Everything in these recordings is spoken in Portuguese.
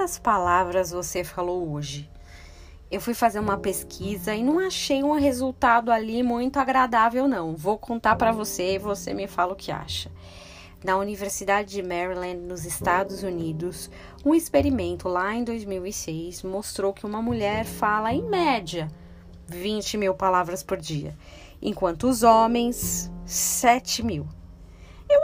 quantas palavras você falou hoje? Eu fui fazer uma pesquisa e não achei um resultado ali muito agradável, não. Vou contar para você e você me fala o que acha. Na Universidade de Maryland, nos Estados Unidos, um experimento lá em 2006 mostrou que uma mulher fala, em média, 20 mil palavras por dia, enquanto os homens, 7 mil.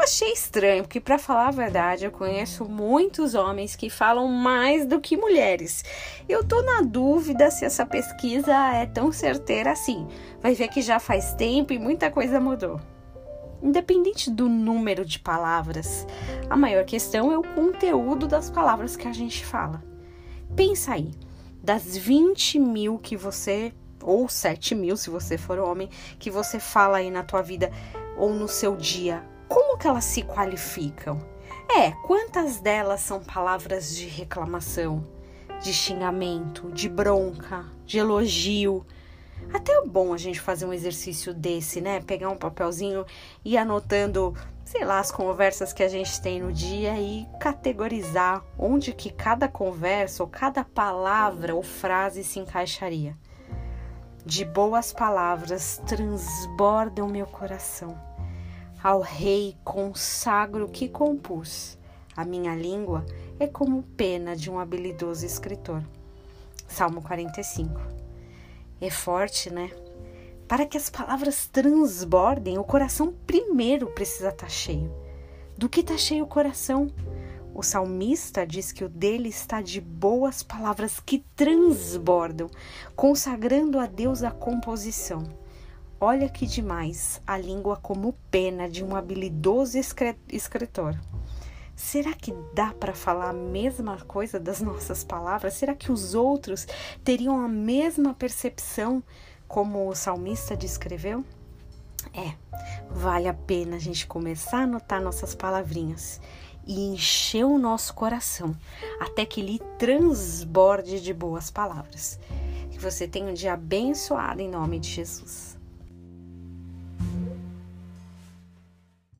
Achei estranho, porque para falar a verdade, eu conheço muitos homens que falam mais do que mulheres. Eu tô na dúvida se essa pesquisa é tão certeira assim. Vai ver que já faz tempo e muita coisa mudou. Independente do número de palavras, a maior questão é o conteúdo das palavras que a gente fala. Pensa aí, das 20 mil que você, ou 7 mil se você for homem, que você fala aí na tua vida ou no seu dia, como que elas se qualificam? É, quantas delas são palavras de reclamação, de xingamento, de bronca, de elogio? Até é bom a gente fazer um exercício desse, né? Pegar um papelzinho e ir anotando, sei lá, as conversas que a gente tem no dia e categorizar onde que cada conversa ou cada palavra ou frase se encaixaria. De boas palavras transborda o meu coração ao Rei consagro que compus. A minha língua é como pena de um habilidoso escritor. Salmo 45. É forte, né? Para que as palavras transbordem, o coração primeiro precisa estar tá cheio. Do que está cheio o coração? O salmista diz que o dele está de boas palavras que transbordam, consagrando a Deus a composição. Olha que demais a língua como pena de um habilidoso escritor. Será que dá para falar a mesma coisa das nossas palavras? Será que os outros teriam a mesma percepção como o salmista descreveu? É, vale a pena a gente começar a anotar nossas palavrinhas e encher o nosso coração até que ele transborde de boas palavras. Que você tenha um dia abençoado em nome de Jesus.